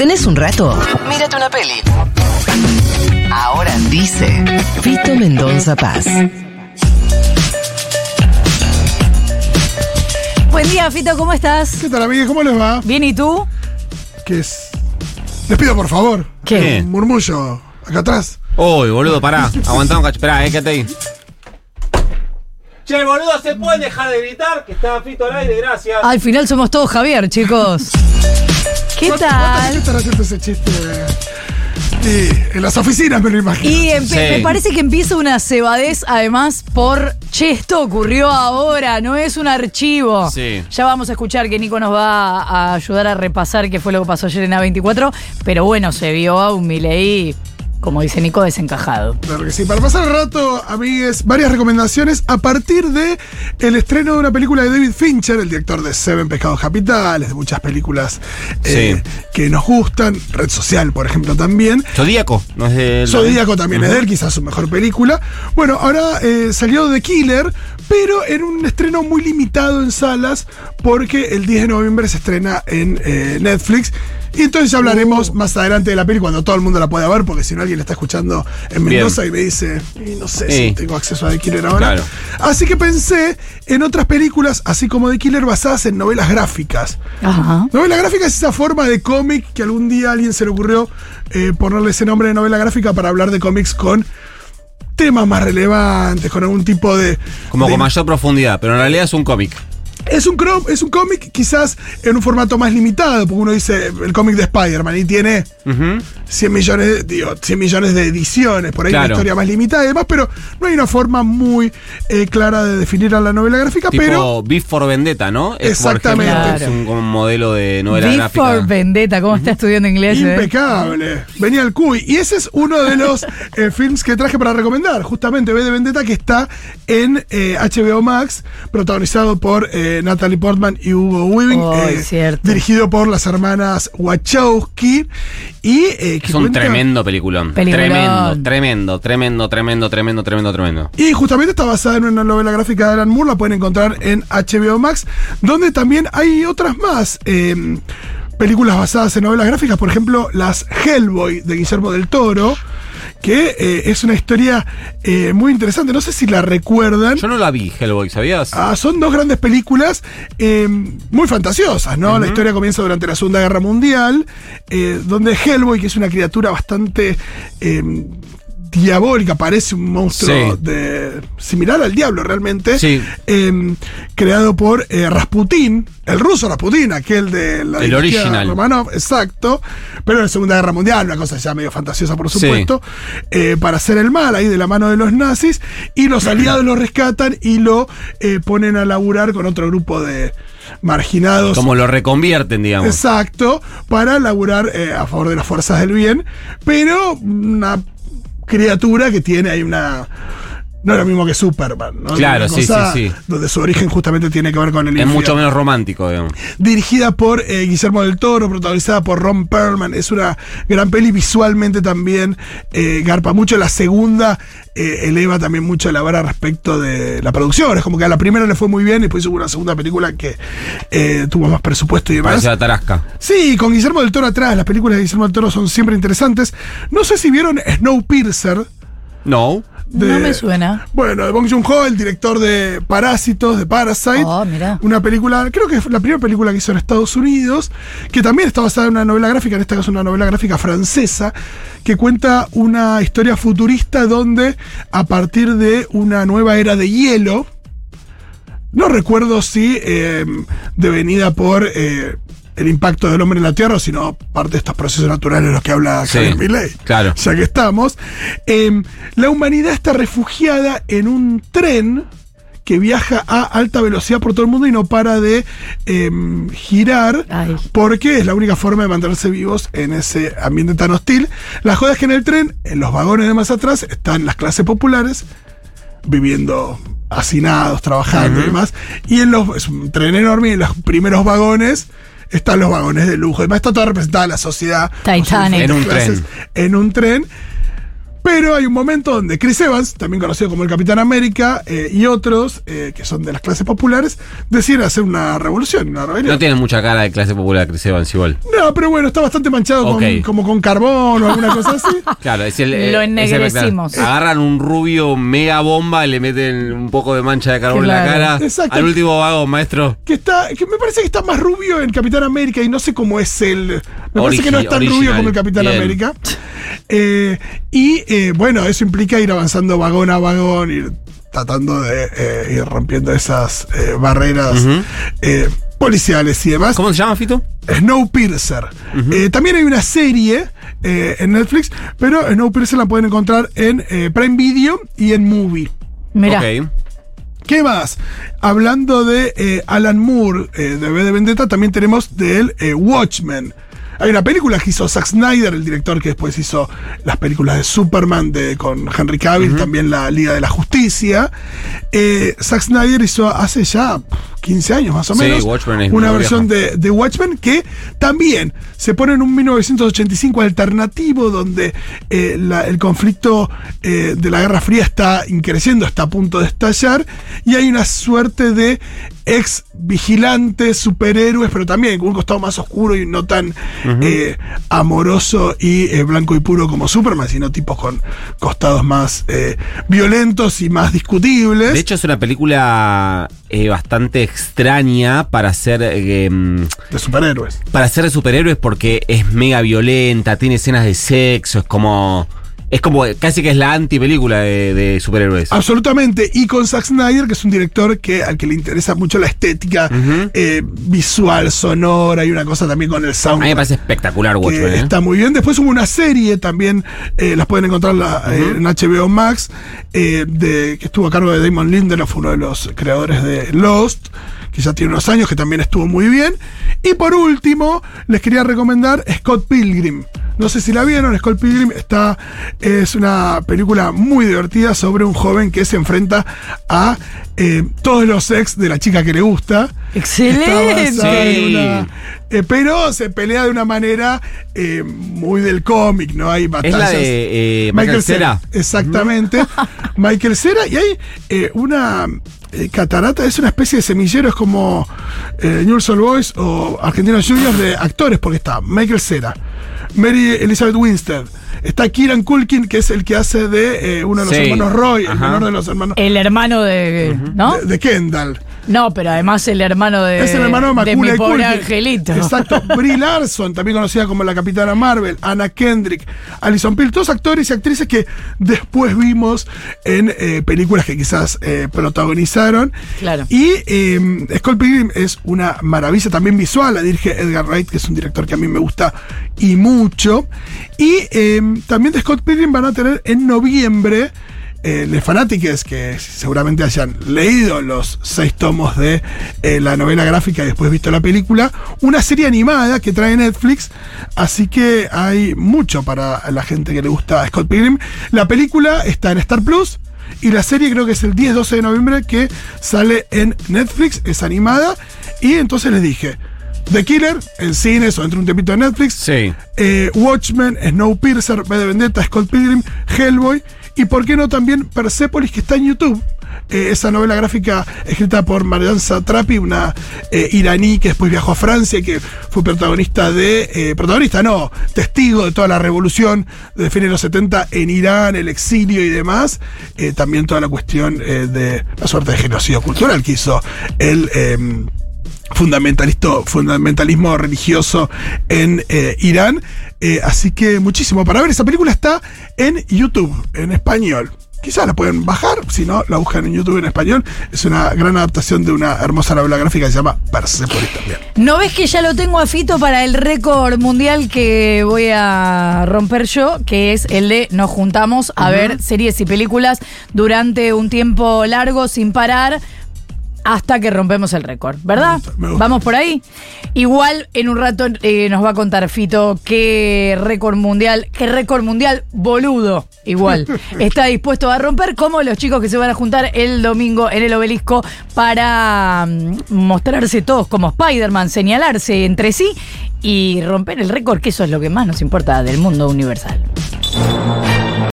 ¿Tenés un rato? Mírate una peli. Ahora dice Fito Mendonza Paz. Buen día, Fito, ¿cómo estás? ¿Qué tal, amigues? ¿Cómo les va? Bien, ¿y tú? ¿Qué es? Les pido, por favor. ¿Qué? Un murmullo acá atrás. Uy, boludo, pará. Aguantá un cacho. Esperá, eh, quédate ahí. Che, boludo, ¿se pueden dejar de gritar? Que está Fito al aire, gracias. Al final somos todos Javier, chicos. ¿Qué ¿Cuánta- ¿Cuánta gente tal? estará haciendo ese chiste? Y en las oficinas me lo imagino. Y Sí. me parece que empieza una cebadez, además, por che, esto ocurrió ahora, no es un archivo. Sí. Ya vamos a escuchar que Nico nos va a ayudar a repasar qué fue lo que pasó ayer en A24, pero bueno, se vio a un Milei, como dice Nico, desencajado. Claro que sí. Para pasar el rato, amigues, varias recomendaciones a partir de el estreno de una película de David Fincher, el director de Seven Pecados Capitales, de muchas películas eh, que nos gustan. Red Social, por ejemplo, también. Zodíaco, no es de. Zodíaco también es de él, quizás su mejor película. Bueno, ahora eh, salió The Killer, pero en un estreno muy limitado en salas, porque el 10 de noviembre se estrena en eh, Netflix. Y entonces ya hablaremos más adelante de la peli cuando todo el mundo la pueda ver, porque si no alguien la está escuchando en Bien. Mendoza y me dice, y no sé Sí. si tengo acceso a The Killer ahora. Claro. Así que pensé en otras películas, así como The Killer, basadas en novelas gráficas. Ajá. Novela gráfica es esa forma de cómic que algún día a alguien se le ocurrió eh, ponerle ese nombre de novela gráfica para hablar de cómics con temas más relevantes, con algún tipo de. Como de- con mayor profundidad, pero en realidad es un cómic. Es un, es un cómic quizás en un formato más limitado, porque uno dice el cómic de Spider-Man y tiene. 100 millones, de- digo, 100 millones de ediciones, por ahí una Claro. historia más limitada y demás, pero no hay una forma muy eh, clara de definir a la novela gráfica, Tipo pero. Beef for Vendetta, ¿no? Es, Exactamente. ejemplo, Claro. Es un, modelo de novela Before gráfica. Vendetta, ¿cómo está estudiando inglés? eh? Impecable. Venía el cuy. Y ese es uno de los eh, films que traje para recomendar. Justamente V de Vendetta, que está en eh, HBO Max, protagonizado por eh, Natalie Portman y Hugo Weaving. Ay, eh, cierto. Dirigido por las hermanas Wachowski. Y eh, que Es un cuenta- tremendo peliculón. Peliculón. Tremendo, tremendo, tremendo, tremendo, tremendo, tremendo, tremendo. Y justamente está basada en una novela gráfica de Alan Moore, la pueden encontrar en HBO Max, donde también hay otras más eh, películas basadas en novelas gráficas, por ejemplo, las Hellboy de Guillermo del Toro, que eh, es una historia eh, muy interesante, no sé si la recuerdan. Yo no la vi, Hellboy, ¿sabías? Ah, son dos grandes películas eh, muy fantasiosas, ¿no? La historia comienza durante la Segunda Guerra Mundial, eh, donde Hellboy, que es una criatura bastante diabólica, parece un monstruo Sí. de, similar al diablo realmente, Sí. eh, creado por eh, Rasputín, el ruso Rasputín, aquel de la El original. Romanov, exacto, pero en la Segunda Guerra Mundial, una cosa ya medio fantasiosa por Sí. supuesto, eh, para hacer el mal ahí de la mano de los nazis, y los aliados lo rescatan y lo eh, ponen a laburar con otro grupo de marginados. Como lo reconvierten, digamos. Exacto, para laburar eh, a favor de las fuerzas del bien, pero una criatura que tiene ahí una... No es lo mismo que Superman, ¿no? Claro, sí, sí, sí. Donde su origen justamente tiene que ver con el Es infierno mucho menos romántico, digamos. dirigida por eh, Guillermo del Toro, protagonizada por Ron Perlman. Es una gran peli, visualmente también eh, garpa mucho. La segunda eh, eleva también mucho la vara respecto de la producción. Es como que a la primera le fue muy bien y después hubo una segunda película que tuvo más presupuesto y demás. La tarasca. Sí, con Guillermo del Toro atrás. Las películas de Guillermo del Toro son siempre interesantes. No sé si vieron Snowpiercer. No. De- No me suena. Bueno, de Bong Joon-ho, el director de Parásitos, de Parasite. Oh, mirá. Una película, creo que fue la primera película que hizo en Estados Unidos, que también está basada en una novela gráfica, en este caso una novela gráfica francesa, que cuenta una historia futurista donde a partir de una nueva era de hielo, no recuerdo si eh, devenida por eh, el impacto del hombre en la Tierra, sino parte de estos procesos naturales de los que habla Sí, Javier Milei. claro. Ya que estamos. eh, la humanidad está refugiada en un tren que viaja a alta velocidad por todo el mundo y no para de eh, girar Ay. porque es la única forma de mantenerse vivos en ese ambiente tan hostil. La joda es que en el tren, en los vagones de más atrás, están las clases populares viviendo hacinados, trabajando y demás. Y en los, es un tren enorme y en los primeros vagones están los vagones de lujo. Además está toda representada la sociedad. Titanic. En un clases, En un tren. Pero hay un momento donde Chris Evans, también conocido como el Capitán América, eh, y otros, eh, que son de las clases populares, deciden hacer una revolución, una rebelión. No tiene mucha cara de clase popular Chris Evans igual. No, pero bueno, está bastante manchado con- como con carbón o alguna cosa así. Claro, es el. Lo eh, es el- ennegrecimos. Agarran un rubio mega bomba y le meten un poco de mancha de carbón en la cara. Exacto. Al último vago, maestro. Que está, que me parece que está más rubio en Capitán América y no sé cómo es él. Me parece que no es tan rubio como el Capitán Bien. América. Eh, y eh, bueno, eso implica ir avanzando vagón a vagón, ir tratando de eh, ir rompiendo esas eh, barreras eh, policiales y demás. ¿Cómo se llama, Fito? Snowpiercer. Eh, también hay una serie eh, en Netflix, pero Snowpiercer la pueden encontrar en eh, Prime Video y en Movie. Mira. ¿Qué más? Hablando de eh, Alan Moore, eh, de V de Vendetta, también tenemos de él Watchmen. Hay una película que hizo Zack Snyder, el director que después hizo las películas de Superman de, con Henry Cavill, también la Liga de la Justicia. Eh, Zack Snyder hizo hace ya 15 años más o Sí, menos. Watchmen es una versión de, de Watchmen que también se pone en un 1985 alternativo donde eh, la- el conflicto eh, de la Guerra Fría está increciendo, está a punto de estallar y hay una suerte de ex vigilantes, superhéroes, pero también con un costado más oscuro y no tan eh, amoroso y eh, blanco y puro como Superman, sino tipos con costados más eh, violentos y más discutibles. De hecho, es una película eh, bastante extraña para ser. eh, de superhéroes. para ser de superhéroes porque es mega violenta, tiene escenas de sexo, es como. Es como casi que es la antipelícula de, de superhéroes. Absolutamente. Y con Zack Snyder, que es un director que, al que le interesa mucho la estética eh, visual, sonora, y una cosa también con el A sound. mí me parece espectacular Watchmen. ¿eh? está muy bien. Después hubo una serie también, eh, las pueden encontrar la- eh, en HBO Max, de, que estuvo a cargo de Damon Lindelof, uno de los creadores de Lost, que ya tiene unos años, que también estuvo muy bien. Y por último, les quería recomendar Scott Pilgrim. No sé si la vieron, Scott Pilgrim está, es una película muy divertida sobre un joven que se enfrenta a eh, todos los ex de la chica que le gusta. Excelente. Sí. una- eh, pero se pelea de una manera eh, muy del cómic, ¿no? Hay Es batallas. la de Michael Cera. Exactamente. Michael Cera. Y hay una eh, catarata, es una especie de semillero, es como eh, News All Boys o Argentinos Juniors de actores, porque está Michael Cera, Mary Elizabeth Winstead, está Kieran Culkin, que es el que hace de eh, uno de los Sí. hermanos Roy, el menor de los hermanos el hermano de. ¿No? de, de Kendall. No, pero además el hermano de. Es el hermano de de mi pobre Culkin. angelito. Exacto. Brie Larson, también conocida como la Capitana Marvel, Anna Kendrick, Alison Pill, todos actores y actrices que después vimos en eh, películas que quizás eh, protagonizaron. Claro. Y eh, Scott Pilgrim es una maravilla también visual, la dirige Edgar Wright, que es un director que a mí me gusta y mucho. Y eh, también de Scott Pilgrim van a tener en noviembre eh, les fanáticos que seguramente hayan leído los seis tomos de eh, la novela gráfica y después visto la película, una serie animada que trae Netflix, así que hay mucho para la gente que le gusta a Scott Pilgrim. La película está en Star Plus. Y la serie creo que es el 10-12 de noviembre que sale en Netflix, es animada. Y entonces les dije, The Killer en cines o dentro de un tempito de Netflix. Sí. Eh, Watchmen, Snowpiercer, V de Vendetta, Scott Pilgrim, Hellboy y por qué no también Persepolis que está en YouTube. Eh, esa novela gráfica escrita por Marianne Satrapi, una eh, iraní que después viajó a Francia y que fue protagonista de. eh, protagonista, no, testigo de toda la revolución de fines de los 70 en Irán, el exilio y demás. También toda la cuestión de la suerte de genocidio cultural que hizo el. Fundamentalisto, fundamentalismo religioso en eh, Irán. Eh, así que muchísimo para ver. Esa película está en YouTube, en español. Quizás la pueden bajar, si no, la buscan en YouTube en español. Es una gran adaptación de una hermosa novela gráfica que se llama Persepolis también. ¿No ves que ya lo tengo a Fito para el récord mundial que voy a romper yo? Que es el de nos juntamos a ver series y películas durante un tiempo largo sin parar hasta que rompemos el récord, ¿verdad? Me gusta, me gusta. Vamos por ahí. Igual en un rato eh, nos va a contar Fito qué récord mundial, qué récord mundial boludo, igual, está dispuesto a romper, como los chicos que se van a juntar el domingo en el obelisco para mm, mostrarse todos como Spider-Man, señalarse entre sí y romper el récord, que eso es lo que más nos importa del mundo universal.